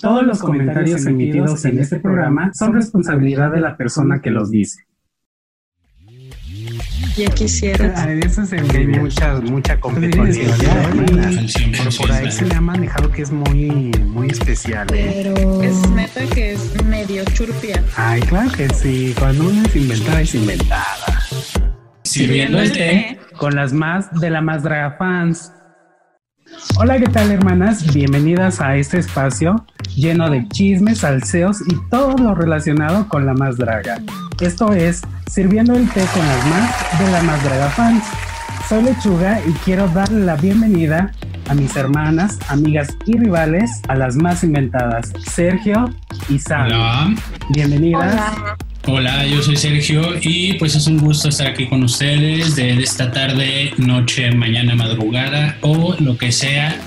Todos los comentarios emitidos en este programa son responsabilidad de la persona que los dice. Ya quisiera. A veces hay mucha, mucha competencia. Por, por ahí se le ha manejado que es muy, muy especial. ¿eh? Pero es neta que es medio churpia. Ay, claro que sí. Cuando uno es inventada, es inventada. Sirviendo el té con las más de la más draga fans. Hola, ¿qué tal hermanas? Bienvenidas a este espacio lleno de chismes, salseos y todo lo relacionado con la más draga. Esto es Sirviendo el té con las más de la más draga fans. Soy Lechuga y quiero darle la bienvenida a mis hermanas, amigas y rivales, a las más inventadas, Sergio y Sam. Hola. Bienvenidas. Hola. Hola, yo soy Sergio y pues es un gusto estar aquí con ustedes de esta tarde, noche, mañana, madrugada o lo que sea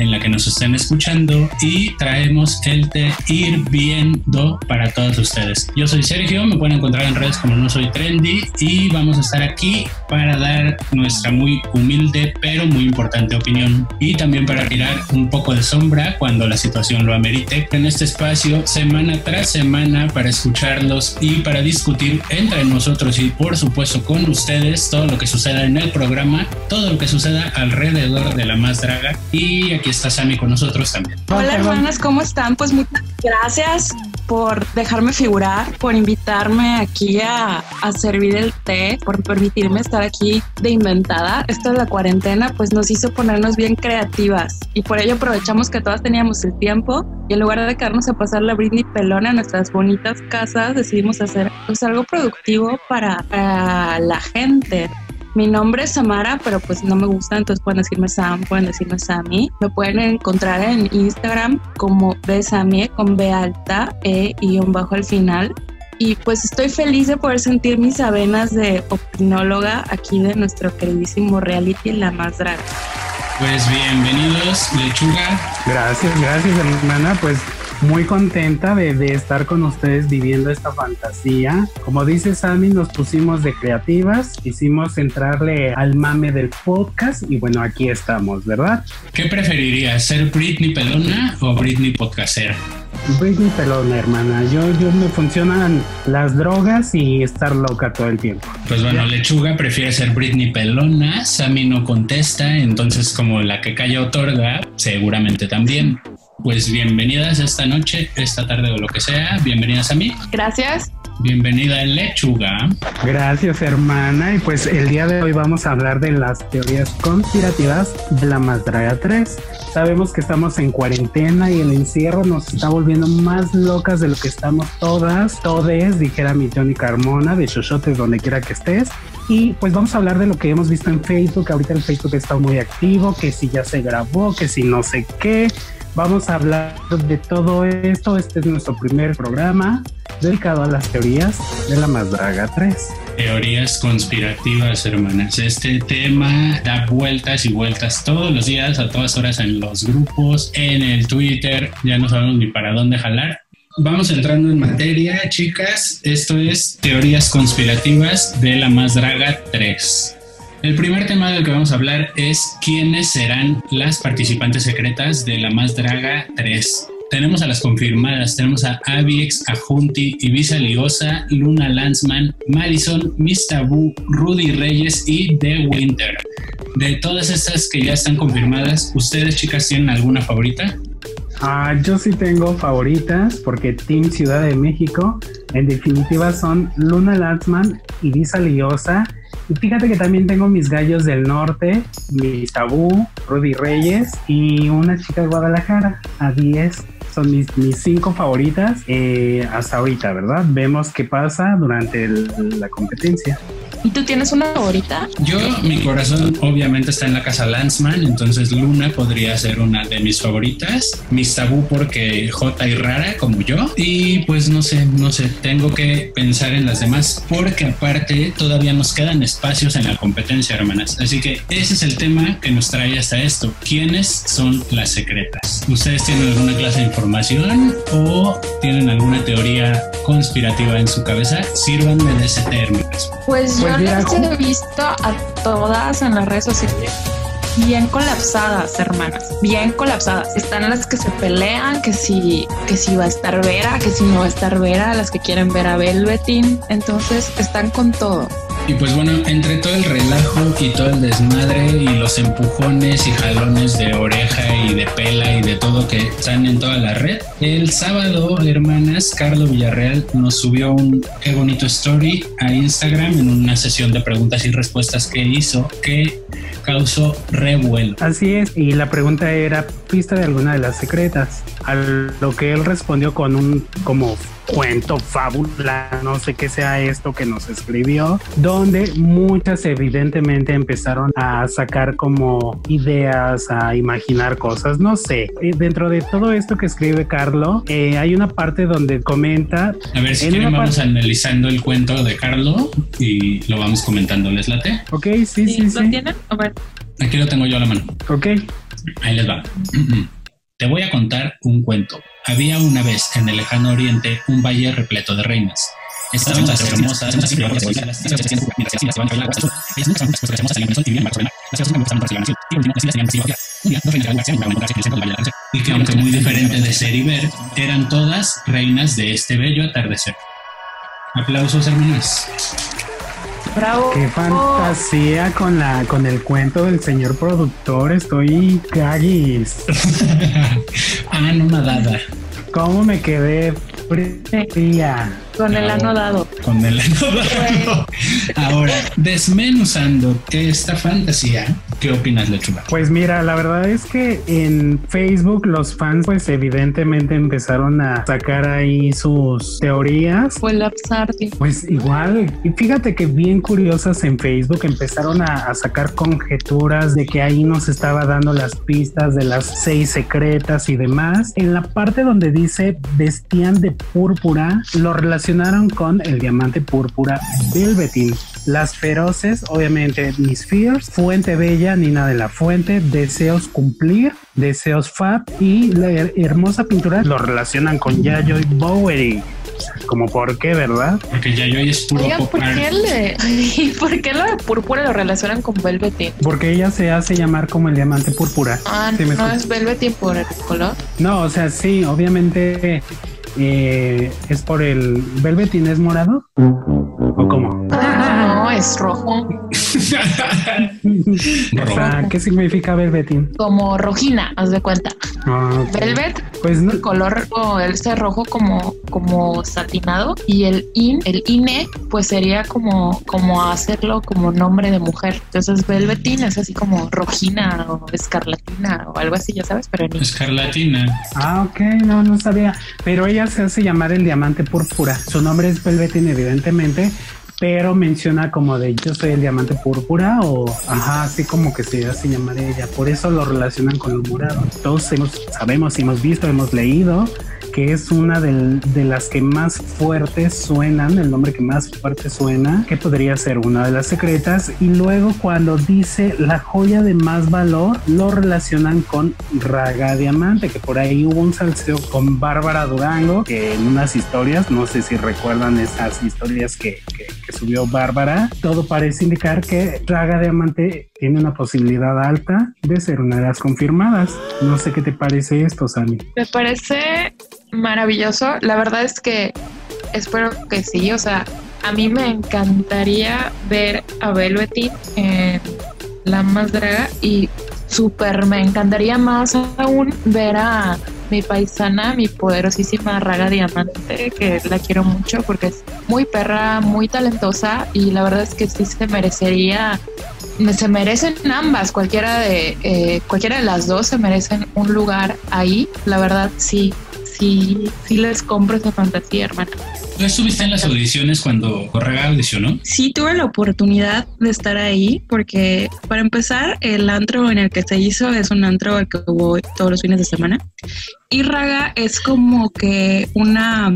en la que nos estén escuchando y traemos el té hirviendo para todos ustedes. Yo soy Sergio, me pueden encontrar en redes como no soy trendy y vamos a estar aquí para dar nuestra muy humilde pero muy importante opinión y también para tirar un poco de sombra cuando la situación lo amerite en este espacio semana tras semana para escucharlos y para discutir entre nosotros y por supuesto con ustedes todo lo que suceda en el programa, todo lo que suceda alrededor de la más draga. Y aquí está Sammy con nosotros también. Hola hermanas, ¿cómo están? Pues muchas gracias por dejarme figurar, por invitarme aquí a, servir el té, por permitirme estar aquí de inventada. Esto de la cuarentena pues nos hizo ponernos bien creativas y por ello aprovechamos que todas teníamos el tiempo y en lugar de quedarnos a pasar la Britney pelona en nuestras bonitas casas, decidimos hacer pues algo productivo para la gente. Mi nombre es Samara, pero pues no me gusta, entonces pueden decirme Sam, pueden decirme Sammy. Me pueden encontrar en Instagram como Besami con B alta E y un bajo al final. Y pues estoy feliz de poder sentir mis avenas de opinóloga aquí de nuestro queridísimo reality La Más Draga. Pues bienvenidos, Lechuga. Gracias, gracias hermana. Pues muy contenta de, de, estar con ustedes viviendo esta fantasía. Como dice Sammy, nos pusimos de creativas, quisimos entrarle al mame del podcast y bueno, aquí estamos, ¿verdad? ¿Qué preferirías, ser Britney Pelona o Britney Podcastera? Britney Pelona, hermana. Yo, yo me funcionan las drogas y estar loca todo el tiempo. Pues bueno, Lechuga prefiere ser Britney Pelona, Sammy no contesta, entonces como la que calla otorga, seguramente también. Pues bienvenidas esta noche, esta tarde o lo que sea. Bienvenidas a mí. Gracias. Bienvenida Lechuga. Gracias hermana. Y pues el día de hoy vamos a hablar de las teorías conspirativas de la Más Draga 3. Sabemos que estamos en cuarentena y el encierro nos está volviendo más locas de lo que estamos todas, todes, dijera mi Johnny Carmona, de Xochotes donde quiera que estés. Y pues vamos a hablar de lo que hemos visto en Facebook. Ahorita el Facebook está muy activo, que si ya se grabó, que si no sé qué. Vamos a hablar de todo esto. Este es nuestro primer programa dedicado a las teorías de la Más Draga 3. Teorías conspirativas, hermanas. Este tema da vueltas y vueltas todos los días, a todas horas en los grupos, en el Twitter. Ya no sabemos ni para dónde jalar. Vamos entrando en materia, chicas. Esto es teorías conspirativas de la Más Draga 3. El primer tema del que vamos a hablar es quiénes serán las participantes secretas de la Más Draga 3. Tenemos a las confirmadas, tenemos a Aviex, a Junti, Ibiza Ligosa, Luna Lanzman, Madison, Miss Tabú, Rudy Reyes y The Winter. De todas estas que ya están confirmadas, ¿ustedes chicas tienen alguna favorita? Ah, yo sí tengo favoritas porque Team Ciudad de México en definitiva son Luna Lanzman, Ibiza Liosa y fíjate que también tengo mis gallos del norte, mi tabú, Rudy Reyes y una chica de Guadalajara, a 10. Son mis, mis cinco favoritas eh, hasta ahorita, ¿verdad? Vemos qué pasa durante el, la competencia. ¿Y tú tienes una favorita? Yo, mi corazón obviamente está en la casa Lanzman, entonces Luna podría ser una de mis favoritas. Mis tabú porque J y rara como yo. Y pues no sé, no sé, tengo que pensar en las demás porque aparte todavía nos quedan espacios en la competencia, hermanas. Así que ese es el tema que nos trae hasta esto. ¿Quiénes son las secretas? ¿Ustedes tienen alguna clase de información o tienen alguna teoría conspirativa en su cabeza? Sírvanme de ese término. Pues yo las he visto a todas en las redes sociales bien colapsadas, hermanas, bien colapsadas. Están las que se pelean, que si, que si va a estar Vera, que si no va a estar Vera, las que quieren ver a Velvetin. Entonces están con todo. Y pues bueno, entre todo el relajo y todo el desmadre y los empujones y jalones de oreja y de pela y de todo que están en toda la red, el sábado, hermanas, Carlos Villarreal nos subió un qué bonito story a Instagram en una sesión de preguntas y respuestas que hizo que causó revuelo. Así es, y la pregunta era pista de alguna de las secretas, a lo que él respondió con un como cuento, fábula, no sé qué sea esto que nos escribió, donde muchas evidentemente empezaron a sacar como ideas, a imaginar cosas, no sé. Dentro de todo esto que escribe Carlo, eh, hay una parte donde comenta... A ver, si quieren vamos analizando el cuento de Carlo y lo vamos comentando, ¿les late? Ok, sí, sí, sí. ¿Lo tienen? A ver. Aquí lo tengo yo a la mano. Ok. Ahí les va. Te voy a contar un cuento. Había una vez en el lejano oriente un valle repleto de reinas. Estaban las hermosas, y que aunque muy diferente de ser y ver, eran todas reinas de este bello atardecer. Aplausos, hermanas. Bravo. Qué fantasía con la con el cuento del señor productor. Estoy caguis. ah, no nadada. ¿Cómo me quedé fría? Con el anodado. Con el anodado. Ahora, desmenuzando esta fantasía, ¿qué opinas, Lechuga? Pues mira, la verdad es que en Facebook los fans, pues evidentemente empezaron a sacar ahí sus teorías. Fue el Absardi. Pues igual, y fíjate que bien curiosas en Facebook empezaron a, a sacar conjeturas de que ahí nos estaba dando las pistas de las seis secretas y demás. En la parte donde dice vestían de púrpura, lo relacionaron con el diamante púrpura Velvetin. Las feroces, obviamente, Miss Fears, Fuente Bella, Nina de la Fuente, Deseos Cumplir, Deseos Fab y la her- hermosa pintura lo relacionan con Yayoi Bowery. Como por qué, ¿verdad? Porque ya yo es puro Oigan, pop ¿por qué, le, ¿por qué lo de púrpura lo relacionan con Velvetin? Porque ella se hace llamar como el diamante púrpura. Ah, Sí, me no es Velvetin por el color. No, o sea, sí, obviamente eh, es por el Velvetin es morado o cómo? Es rojo. O sea, ¿qué significa Velvetin? Como rojina, haz de cuenta. Ah. Velvet, Pues no, el color o ese rojo como, como satinado. Y el in, el INE, pues sería como, como hacerlo como nombre de mujer. Entonces Velvetin es así como rojina o escarlatina o algo así, ya sabes, pero en Escarlatina. Ah, ok, no, no sabía. Pero ella se hace llamar el diamante púrpura. Su nombre es Velvetin, evidentemente, pero menciona como de yo soy el diamante púrpura o ajá, así como que se hace llamar ella. Por eso lo relacionan con lo morado. Todos hemos, sabemos, hemos visto, hemos leído que es una de las que más fuertes suenan, el nombre que más fuerte suena, que podría ser una de las secretas. Y luego cuando dice la joya de más valor, lo relacionan con Raga Diamante, que por ahí hubo un salseo con Bárbara Durango, que en unas historias, no sé si recuerdan esas historias que, que- subió Bárbara, todo parece indicar que Raga Diamante tiene una posibilidad alta de ser una de las confirmadas. No sé qué te parece esto, Sani. Me parece maravilloso. La verdad es que espero que sí. O sea, a mí me encantaría ver a Velvetin en La Más Draga y súper me encantaría más aún ver a mi paisana, mi poderosísima Raga Diamante, que la quiero mucho porque es muy perra, muy talentosa y la verdad es que sí se merecería me- se merecen ambas, cualquiera de eh, cualquiera de las dos se merecen un lugar ahí. La verdad, sí, sí, sí les compro esa fantasía, hermana. ¿Tú estuviste en las audiciones cuando Correga audicionó? Sí tuve la oportunidad de estar ahí porque para empezar el antro en el que se hizo es un antro al que voy todos los fines de semana y Raga es como que una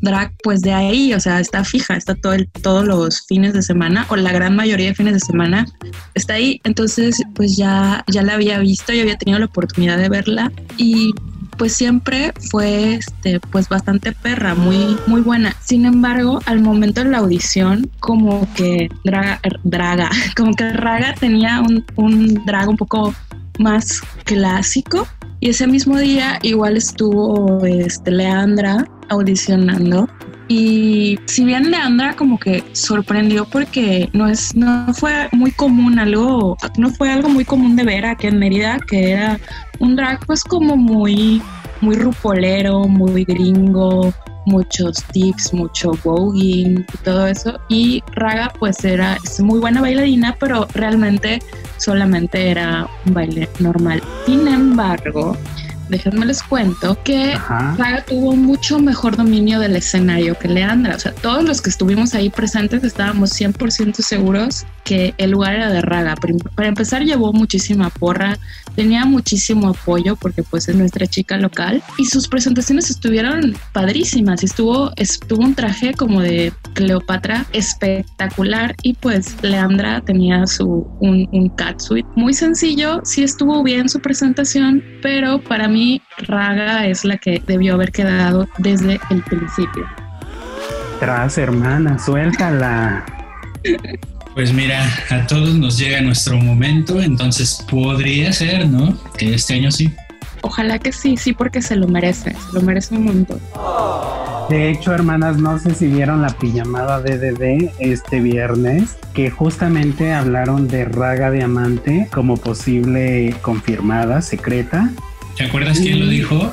drag pues de ahí, o sea, está fija, está todo el, todos los fines de semana o la gran mayoría de fines de semana está ahí, entonces pues ya ya la había visto, yo había tenido la oportunidad de verla y pues siempre fue este pues bastante perra, muy muy buena. Sin embargo, al momento de la audición como que Draga, Draga como que Raga tenía un, un drag un poco más clásico y ese mismo día igual estuvo este Leandra audicionando y si bien Leandra como que sorprendió porque no es, no fue muy común algo, no fue algo muy común de ver aquí en Mérida, que era un drag pues como muy, muy rupolero, muy gringo, muchos tips, mucho voguing y todo eso. Y Raga pues era es muy buena bailarina, pero realmente solamente era un baile normal. Sin embargo, déjenme les cuento que Raga tuvo mucho mejor dominio del escenario que Leandra. O sea, todos los que estuvimos ahí presentes estábamos 100% seguros que el lugar era de Raga. Para empezar, llevó muchísima porra, tenía muchísimo apoyo porque pues es nuestra chica local y sus presentaciones estuvieron padrísimas. Estuvo, estuvo un traje como de Cleopatra espectacular y pues Leandra tenía su un, un catsuit muy sencillo. Sí estuvo bien su presentación, pero para mí Raga es la que debió haber quedado desde el principio. Tras hermana, suéltala. Pues mira, a todos nos llega nuestro momento, entonces podría ser, ¿no? Que este año sí. Ojalá que sí, sí, porque se lo merece, se lo merece un montón. De hecho, hermanas, no sé si vieron la pijamada DDD este viernes, que justamente hablaron de Raga Diamante como posible confirmada, secreta. ¿Te acuerdas quién lo dijo?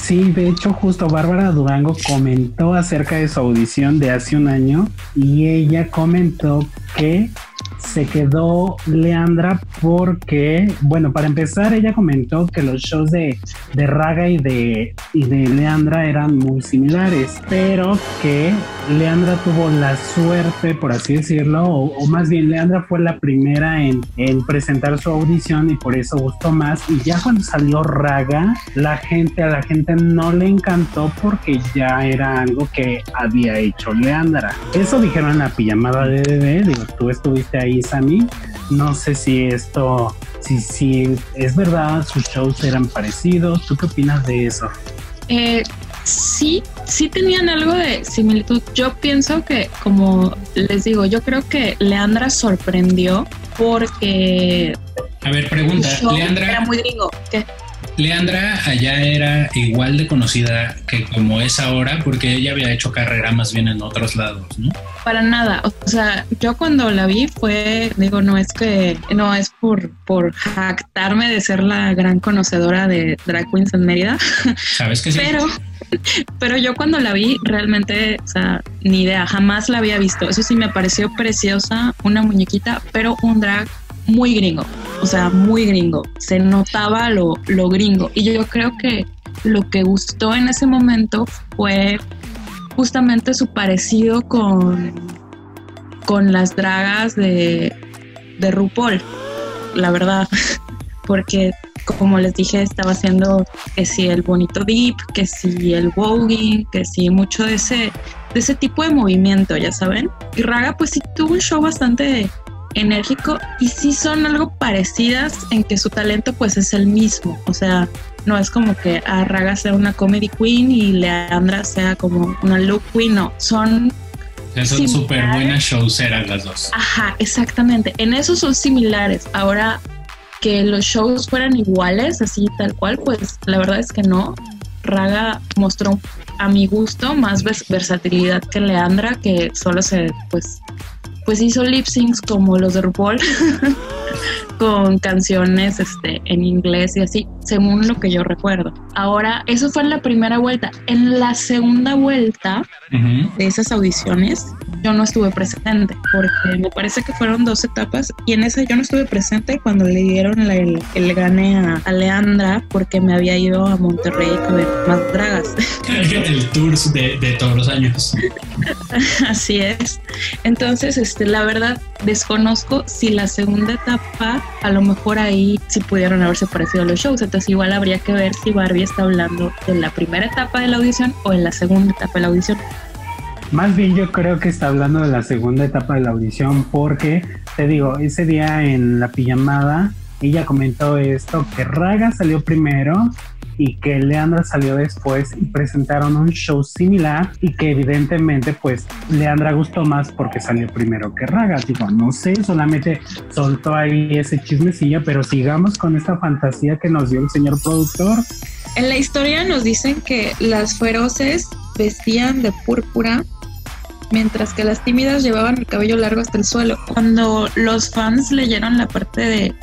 Sí, de hecho justo Bárbara Durango comentó acerca de su audición de hace un año y ella comentó que se quedó Leandra porque, bueno, para empezar, ella comentó que los shows de, de Raga y de, y de Leandra eran muy similares, pero que Leandra tuvo la suerte, por así decirlo, o, más bien Leandra fue la primera en, en, presentar su audición y por eso gustó más. Y ya cuando salió Raga, la gente, a la gente no le encantó porque ya era algo que había hecho Leandra. Eso dijeron en la pijamada de DD, digo, tú estuviste ahí, Sammy. No sé si esto, si, si es verdad, sus shows eran parecidos. ¿Tú qué opinas de eso? Eh, sí, sí tenían algo de similitud. Yo pienso que, como les digo, yo creo que Leandra sorprendió porque. A ver, pregunta, Leandra. Era muy gringo. ¿Qué? Leandra allá era igual de conocida que como es ahora, porque ella había hecho carrera más bien en otros lados, ¿no? Para nada. O sea, yo cuando la vi fue, digo, no es que, no es por, por jactarme de ser la gran conocedora de drag queens en Mérida. Sabes que sí. Pero, pero yo cuando la vi, realmente, o sea, ni idea, jamás la había visto. Eso sí me pareció preciosa, una muñequita, pero un drag muy gringo, o sea, muy gringo. Se notaba lo, lo gringo. Y yo creo que lo que gustó en ese momento fue justamente su parecido con, con las dragas de, de RuPaul, la verdad. Porque, como les dije, estaba haciendo que si el bonito dip, que si el voguing, que si mucho de ese, de ese tipo de movimiento, ya saben. Y Raga, pues sí tuvo un show bastante enérgico y sí son algo parecidas en que su talento pues es el mismo, o sea, no es como que Arraga sea una comedy queen y Leandra sea como una look queen, no, son son súper buenas showceras las dos. Ajá, exactamente. En eso son similares. Ahora que los shows fueran iguales, así tal cual, pues la verdad es que no. Raga mostró a mi gusto más versatilidad que Leandra, que solo se pues pues hizo lip syncs como los de RuPaul, con canciones este, en inglés y así, según lo que yo recuerdo. Ahora, eso fue en la primera vuelta. En la segunda vuelta de esas audiciones, yo no estuve presente, porque me parece que fueron dos etapas y en esa yo no estuve presente cuando le dieron el, el gane a, Leandra, porque me había ido a Monterrey a ver más dragas. el tour de, de todos los años. Así es. Entonces, este, la verdad, desconozco si la segunda etapa, a lo mejor ahí sí pudieron haberse parecido los shows. Entonces, igual habría que ver si Barbie está hablando de la primera etapa de la audición o en la segunda etapa de la audición. Más bien yo creo que está hablando de la segunda etapa de la audición porque, te digo, ese día en la pijamada ella comentó esto, que Raga salió primero y que Leandra salió después y presentaron un show similar y que evidentemente pues Leandra gustó más porque salió primero que Raga. Digo, no sé, solamente soltó ahí ese chismecillo, pero sigamos con esta fantasía que nos dio el señor productor. En la historia nos dicen que las feroces vestían de púrpura mientras que las tímidas llevaban el cabello largo hasta el suelo. Cuando los fans leyeron la parte de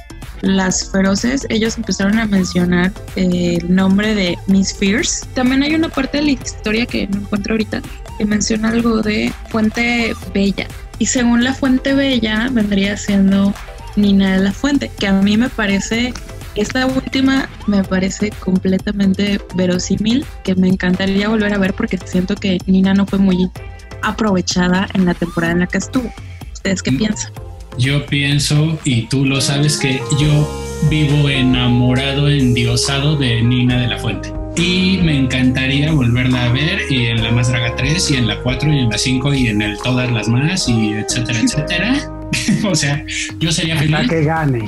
las feroces, ellos empezaron a mencionar eh, el nombre de Miss Fierce. También hay una parte de la historia que no encuentro ahorita que menciona algo de Fuente Bella. Y según la Fuente Bella vendría siendo Nina de la Fuente, que a mí me parece, esta última me parece completamente verosímil, que me encantaría volver a ver porque siento que Nina no fue muy aprovechada en la temporada en la que estuvo. ¿Ustedes qué mm. piensan? Yo pienso, y tú lo sabes, que yo vivo enamorado, endiosado de Nina de la Fuente. Y me encantaría volverla a ver y en la Más Draga 3 y en la 4 y en la 5 y en el todas las más y etcétera, etcétera. o sea, yo sería feliz. Hasta que gane.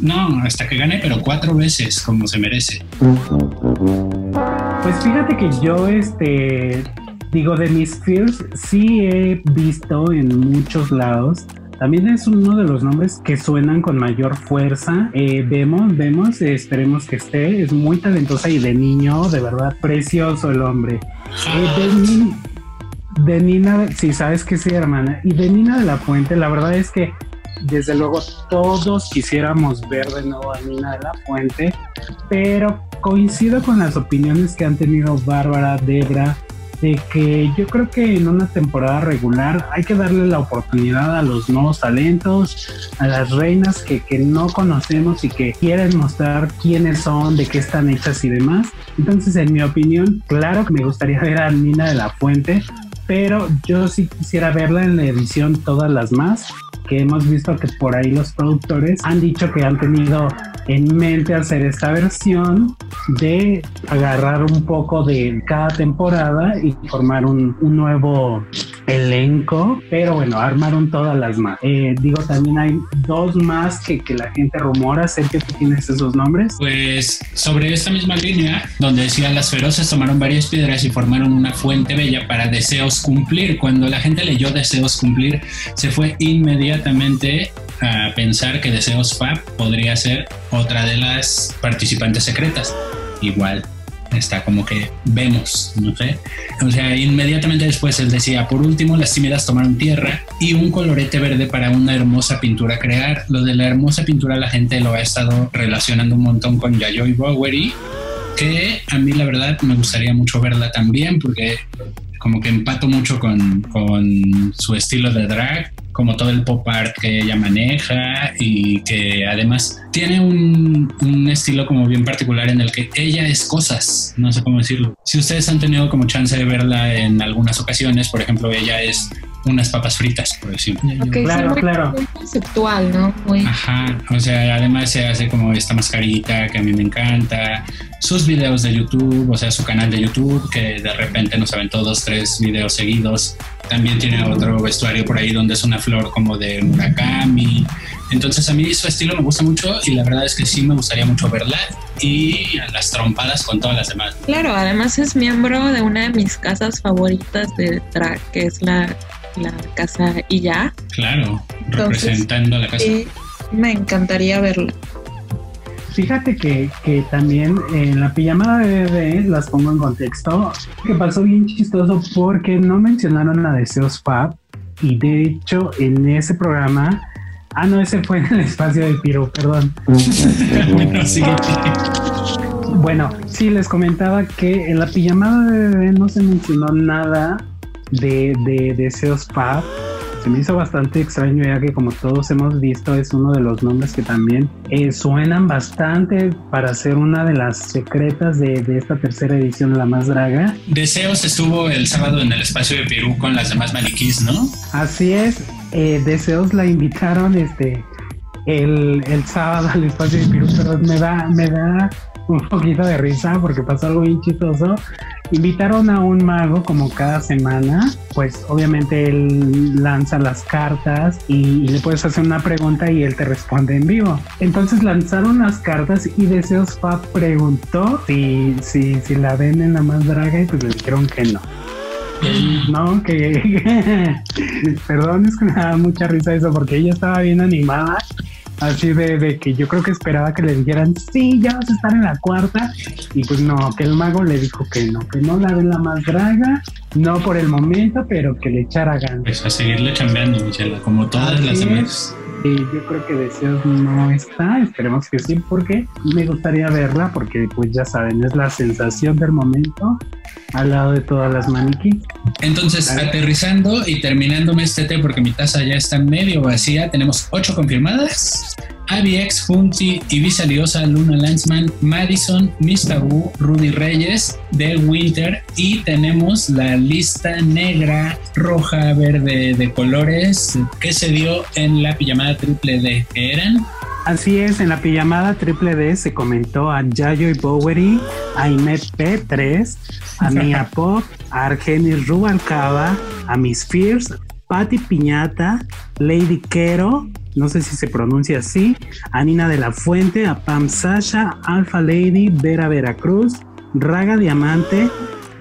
no, hasta que gane, pero cuatro veces como se merece. Pues fíjate que yo este Digo, de Miss Fierce sí he visto en muchos lados. También es uno de los nombres que suenan con mayor fuerza. Eh, vemos, vemos, esperemos que esté. Es muy talentosa y de niño, de verdad, precioso el hombre. Eh, de, Nina, sí, sabes que sí, hermana. Y de Nina de la Fuente, la verdad es que desde luego todos quisiéramos ver de nuevo a Nina de la Fuente, pero coincido con las opiniones que han tenido Bárbara, Debra, de que yo creo que en una temporada regular hay que darle la oportunidad a los nuevos talentos, a las reinas que, que no conocemos y que quieren mostrar quiénes son, de qué están hechas y demás. Entonces, en mi opinión, claro que me gustaría ver a Nina de la Fuente, pero yo sí quisiera verla en la edición todas las más que hemos visto que por ahí los productores han dicho que han tenido en mente hacer esta versión de agarrar un poco de cada temporada y formar un, nuevo elenco, pero bueno, armaron todas las más. Eh, digo, también hay dos más que, que la gente rumora, sé que tú tienes esos nombres. Pues sobre esta misma línea, donde decían las feroces tomaron varias piedras y formaron una fuente bella para deseos cumplir. Cuando la gente leyó deseos cumplir, se fue inmediatamente a pensar que Deseos Fab podría ser otra de las participantes secretas. Igual está como que vemos, no sé. O sea, inmediatamente después él decía, por último, las tímidas tomaron tierra y un colorete verde para una hermosa pintura crear. Lo de la hermosa pintura la gente lo ha estado relacionando un montón con Yayoi Bowery, que a mí la verdad me gustaría mucho verla también porque como que empato mucho con, con su estilo de drag como todo el pop art que ella maneja y que además tiene un, un, estilo como bien particular en el que ella es cosas, no sé cómo decirlo. Si ustedes han tenido como chance de verla en algunas ocasiones, por ejemplo, ella es unas papas fritas, por decirlo. claro, claro. Muy conceptual, ¿no? Muy... Ajá, o sea, además se hace como esta mascarita que a mí me encanta, sus videos de YouTube, o sea, su canal de YouTube, que de repente nos aventó dos, tres videos seguidos. También tiene otro vestuario por ahí donde es una flor como de Murakami. Entonces a mí su estilo me gusta mucho y la verdad es que sí me gustaría mucho verla y a las trompadas con todas las demás. Claro, además es miembro de una de mis casas favoritas de drag, que es la la casa y ya. Claro, representando la casa. Sí, me encantaría verla. Fíjate que, que, también en la pijamada de bebé, las pongo en contexto, que pasó bien chistoso porque no mencionaron a Deseos Fab y de hecho en ese programa, ah no, ese fue en el espacio de Piro, perdón. bueno, Bueno, sí, les comentaba que en la pijamada de bebé no se mencionó nada de, de Deseos Fab. Se me hizo bastante extraño ya que como todos hemos visto es uno de los nombres que también eh, suenan bastante para ser una de las secretas de, de, esta tercera edición, La Más Draga. Deseos estuvo el sábado en el espacio de Perú con las demás maniquís, ¿no? Así es, eh, Deseos la invitaron este el, el sábado al espacio de Perú, pero me da, me da un poquito de risa porque pasó algo bien chistoso invitaron a un mago como cada semana, pues obviamente él lanza las cartas y, le puedes hacer una pregunta y él te responde en vivo. Entonces lanzaron las cartas y Deseos Fab preguntó si, si, si la ven en la más draga y pues le dijeron que no. No, que perdón, es que me da mucha risa eso porque ella estaba bien animada así de, que yo creo que esperaba que le dijeran, sí, ya vas a estar en la cuarta, y pues no, que el mago le dijo que no, que no la ve la más draga, no por el momento, pero que le echara ganas. Pues a seguirle chambeando, Michelle, como todas las demás. Sí, yo creo que Deseos no está, esperemos que sí, porque me gustaría verla, porque pues ya saben, es la sensación del momento al lado de todas las maniquíes. Entonces, aterrizando y terminándome este té, porque mi taza ya está medio vacía, tenemos ocho confirmadas. ABX, Funti, Ibiza Liosa, Luna Lanzman, Madison, Mr. Wu, Rudy Reyes, Del Winter y tenemos la lista negra, roja, verde de colores que se dio en la pijamada triple D, que eran Así es, en la pijamada triple D se comentó a Yayo y Bowery, a Imet P3, a Mia Pop, a Argenis Rubalcaba, a Miss Fierce, Patty Piñata, Lady Quero, no sé si se pronuncia así, a Nina de la Fuente, a Pam Sasha, Alpha Lady, Vera Veracruz, Raga Diamante,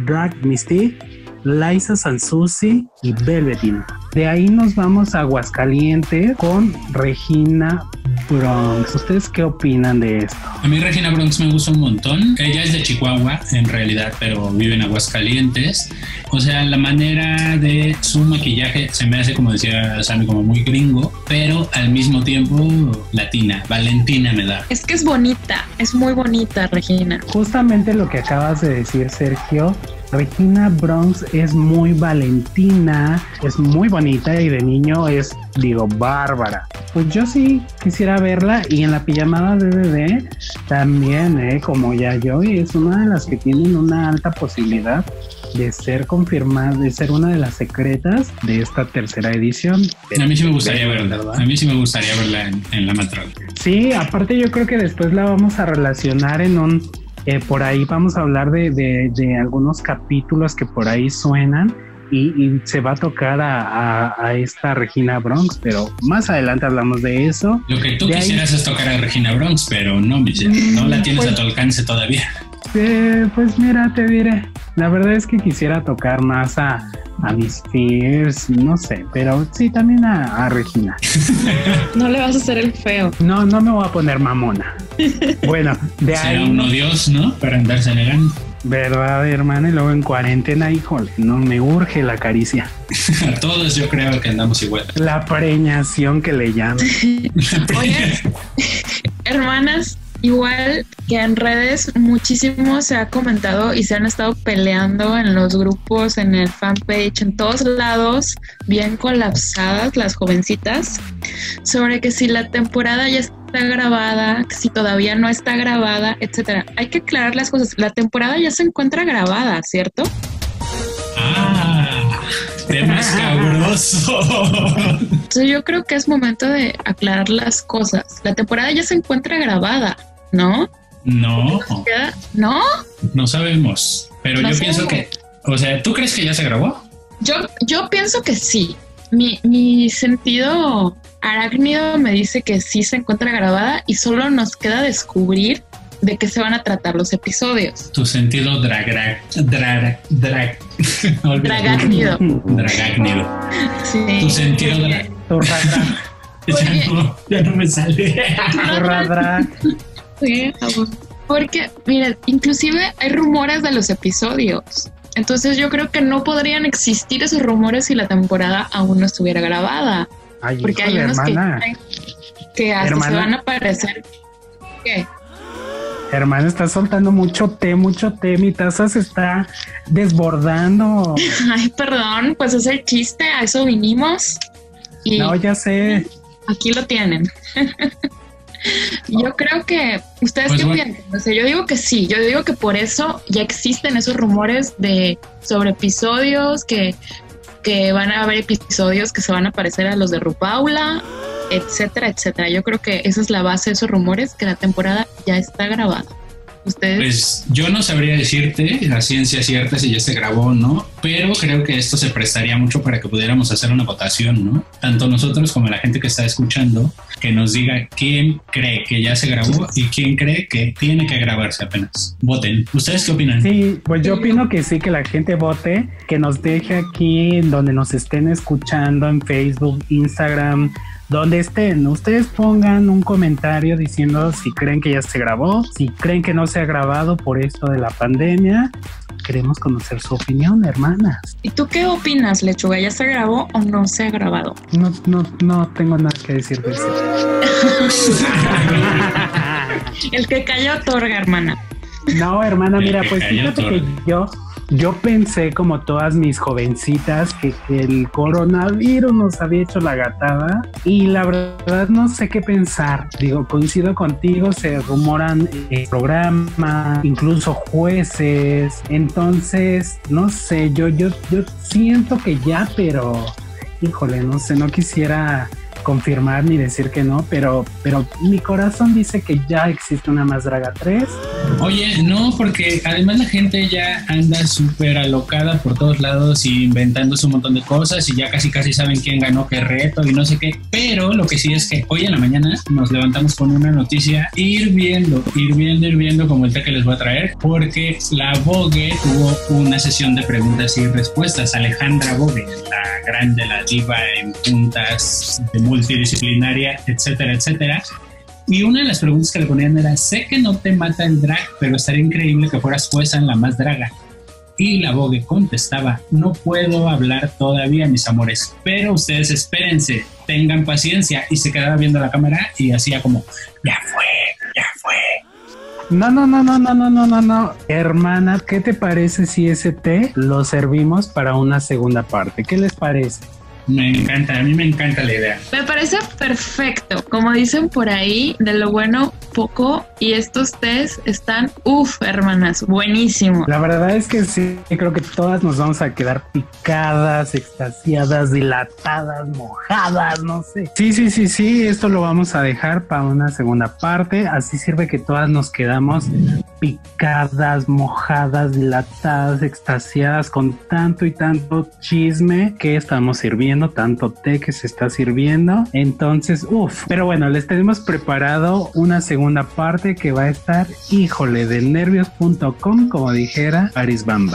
Drag Mystique, Liza Sansusi y Velvetin. De ahí nos vamos a Aguascalientes con Regina Bronx. ¿Ustedes qué opinan de esto? A mí Regina Bronx me gusta un montón. Ella es de Chihuahua, en realidad, pero vive en Aguascalientes. O sea, la manera de su maquillaje se me hace, como decía Sammy, como muy gringo, pero al mismo tiempo latina. Valentina me da. Es que es bonita, es muy bonita, Regina. Justamente lo que acabas de decir, Sergio, Regina Bronx es muy valentina, es muy bonita y de niño es, digo, bárbara. Pues yo sí quisiera verla y en la pijamada DVD también, ¿eh? como ya yo, y es una de las que tienen una alta posibilidad de ser confirmada, de ser una de las secretas de esta tercera edición. A mí sí me gustaría verla, a mí sí me gustaría verla en, la Matron. Sí, aparte yo creo que después la vamos a relacionar en un eh, por ahí vamos a hablar de, algunos capítulos que por ahí suenan y, se va a tocar a, esta Regina Bronx, pero más adelante hablamos de eso. Lo que tú quisieras es tocar a Regina Bronx, pero no, Michelle, no la tienes a tu alcance todavía. Eh, pues mira, te diré, la verdad es que quisiera tocar más a, a mis fears, no sé, pero sí también a, Regina. No le vas a hacer el feo. No, no me voy a poner mamona. Bueno, de ahí. Será uno Dios, ¿no? Para andarse elegante. ¿Verdad, hermano? Y luego en cuarentena, híjole, no me urge la caricia. A todos yo creo que andamos igual. La preñación que le llaman. Oye, hermanas, Igual que en redes muchísimo se ha comentado y se han estado peleando en los grupos, en el fanpage, en todos lados, bien colapsadas las jovencitas, sobre que si la temporada ya está grabada, si todavía no está grabada, etcétera. Hay que aclarar las cosas. La temporada ya se encuentra grabada, ¿cierto? Ah, tema escabroso. Entonces yo creo que es momento de aclarar las cosas. La temporada ya se encuentra grabada. ¿No? No. ¿No? No sabemos. Pero yo pienso que, o sea, ¿tú crees que ya se grabó? Yo, yo pienso que sí. Mi, mi sentido arácnido me dice que sí se encuentra grabada y solo nos queda descubrir de qué se van a tratar los episodios. Tu sentido drag, drag, drag, dragagnido. Dragagnido. Sí. Tu sentido drag. ya, no, ya no me sale. Drag. Porque, mira, inclusive hay rumores de los episodios. Entonces yo creo que no podrían existir esos rumores si la temporada aún no estuviera grabada. porque hay unos que, que hasta se van a aparecer. ¿Qué? Hermana, está soltando mucho té, mucho té. Mi taza se está desbordando. Ay, perdón, pues es el chiste, a eso vinimos. no, ya sé. Aquí lo tienen. Yo creo que ustedes pues qué piensan. O sea, yo digo que sí. Yo digo que por eso ya existen esos rumores de sobre episodios que, que van a haber episodios que se van a parecer a los de Rupaula, etcétera, etcétera. Yo creo que esa es la base de esos rumores que la temporada ya está grabada. ¿Ustedes? Pues yo no sabría decirte la ciencia cierta si ya se grabó o no, pero creo que esto se prestaría mucho para que pudiéramos hacer una votación, ¿no? Tanto nosotros como la gente que está escuchando, que nos diga quién cree que ya se grabó y quién cree que tiene que grabarse apenas. Voten. ¿Ustedes qué opinan? Sí, pues yo opino que sí, que la gente vote, que nos deje aquí en donde nos estén escuchando en Facebook, Instagram, donde estén, ustedes pongan un comentario diciendo si creen que ya se grabó, si creen que no se ha grabado por esto de la pandemia. Queremos conocer su opinión, hermanas. ¿Y tú qué opinas, Lechuga? ¿Ya se grabó o no se ha grabado? No, no, no tengo nada que decir de eso. El que calla otorga, hermana. No, hermana, mira, pues fíjate que yo yo pensé, como todas mis jovencitas, que, el coronavirus nos había hecho la gatada y la verdad no sé qué pensar. Digo, coincido contigo, se rumoran eh, programas, incluso jueces. Entonces, no sé, yo, yo, yo siento que ya, pero híjole, no sé, no quisiera confirmar ni decir que no, pero, pero mi corazón dice que ya existe una Más Draga 3. Oye, no, porque además la gente ya anda súper alocada por todos lados y inventándose un montón de cosas y ya casi casi saben quién ganó qué reto y no sé qué. Pero lo que sí es que hoy en la mañana nos levantamos con una noticia hirviendo, hirviendo, hirviendo como el que les voy a traer, porque la Vogue tuvo una sesión de preguntas y respuestas. Alejandra Vogue, la grande, la diva en puntas de multidisciplinaria, etcétera, etcétera. Y una de las preguntas que le ponían era, sé que no te mata el drag, pero estaría increíble que fueras jueza en la más draga. Y la Vogue contestaba, no puedo hablar todavía, mis amores, pero ustedes espérense, tengan paciencia. Y se quedaba viendo la cámara y hacía como, ya fue, ya fue. No, no, no, no, no, no, no, no, no. Hermana, ¿qué te parece si ese té lo servimos para una segunda parte? ¿Qué les parece? Me encanta, a mí me encanta la idea. Me parece perfecto. Como dicen por ahí, de lo bueno poco y estos test están, uff, hermanas, buenísimo. La verdad es que sí, creo que todas nos vamos a quedar picadas, extasiadas, dilatadas, mojadas, no sé. Sí, sí, sí, sí, esto lo vamos a dejar para una segunda parte. Así sirve que todas nos quedamos picadas, mojadas, dilatadas, extasiadas con tanto y tanto chisme que estamos sirviendo, tanto té que se está sirviendo. Entonces, uff, pero bueno, les tenemos preparado una segunda parte que va a estar, híjole, de nervios.com, como dijera Paris Bam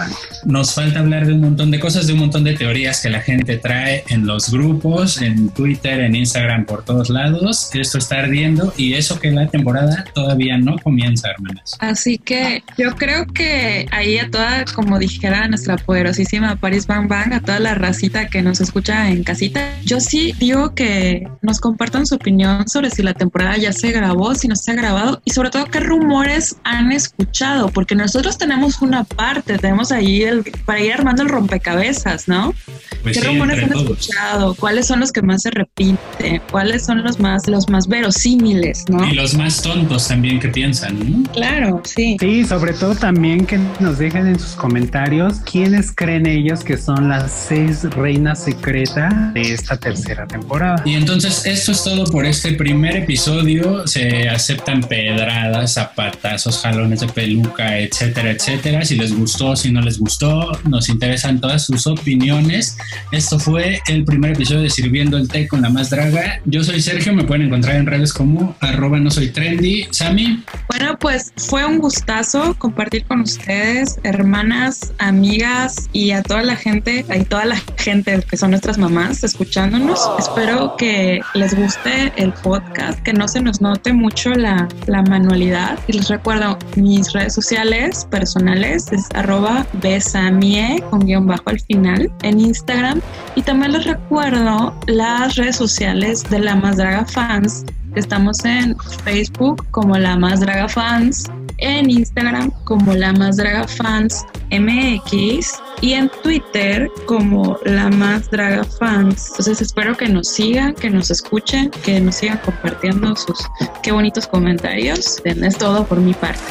Nos falta hablar de un montón de cosas, de un montón de teorías que la gente trae en los grupos, en Twitter, en Instagram, por todos lados. Esto está ardiendo y eso que la temporada todavía no comienza, hermanas. Así que yo creo que ahí a toda, como dijera nuestra poderosísima Paris Bang Bang, a toda la racita que nos escucha en casita, yo sí digo que nos compartan su opinión sobre si la temporada ya se grabó, si no se ha grabado y sobre todo qué rumores han escuchado, porque nosotros tenemos una parte, tenemos ahí el, para ir armando el rompecabezas, ¿no? Pues ¿Qué rumores han escuchado? ¿Cuáles son los que más se repiten? ¿Cuáles son los más, los más verosímiles, no? Y los más tontos también que piensan, ¿no? Claro, sí. Sí, sobre todo también que nos dejen en sus comentarios quiénes creen ellos que son las seis reinas secretas de esta tercera temporada. Y entonces esto es todo por este primer episodio. Se aceptan pedradas, zapatazos, jalones de peluca, etcétera, etcétera. Si les gustó, si no les gustó, nos interesan todas sus opiniones. Esto fue el primer episodio de Sirviendo el Té con la más draga. Yo soy Sergio, me pueden encontrar en redes como arroba no soy trendy. Sami. Bueno, pues fue un gustazo compartir con ustedes, hermanas, amigas y a toda la gente, a toda la gente que son nuestras mamás escuchándonos. Espero que les guste el podcast, que no se nos note mucho la, la manualidad. Y les recuerdo, mis redes sociales personales es arroba besamie con guion bajo al final en Instagram. Y también les recuerdo las redes sociales de la Más Fans. Estamos en Facebook como La Más Draga Fans, en Instagram como La Más Draga Fans MX y en Twitter como La Más Draga Fans. Entonces espero que nos sigan, que nos escuchen, que nos sigan compartiendo sus qué bonitos comentarios. Es todo por mi parte.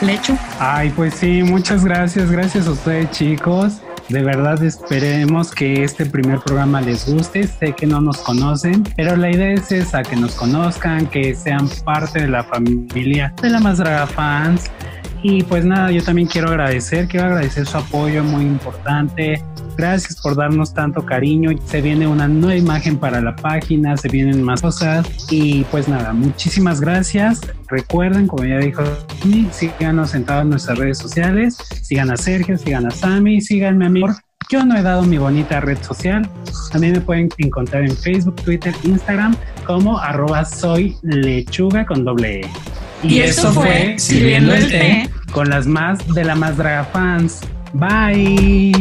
Lecho. Ay, pues sí, muchas gracias. Gracias a ustedes, chicos. De verdad esperemos que este primer programa les guste. Sé que no nos conocen, pero la idea es esa, que nos conozcan, que sean parte de la familia de la Más Draga Fans Y pues nada, yo también quiero agradecer, quiero agradecer su apoyo muy importante. Gracias por darnos tanto cariño. Se viene una nueva imagen para la página, se vienen más cosas. Y pues nada, muchísimas gracias. Recuerden, como ya dijo, síganos en todas nuestras redes sociales. Sigan a Sergio, sigan a Sammy, síganme a mí. Yo no he dado mi bonita red social. También me pueden encontrar en Facebook, Twitter, Instagram como arroba soy lechuga con doble E. Y, eso fue Sirviendo el té con las más de la más draga fans. Bye.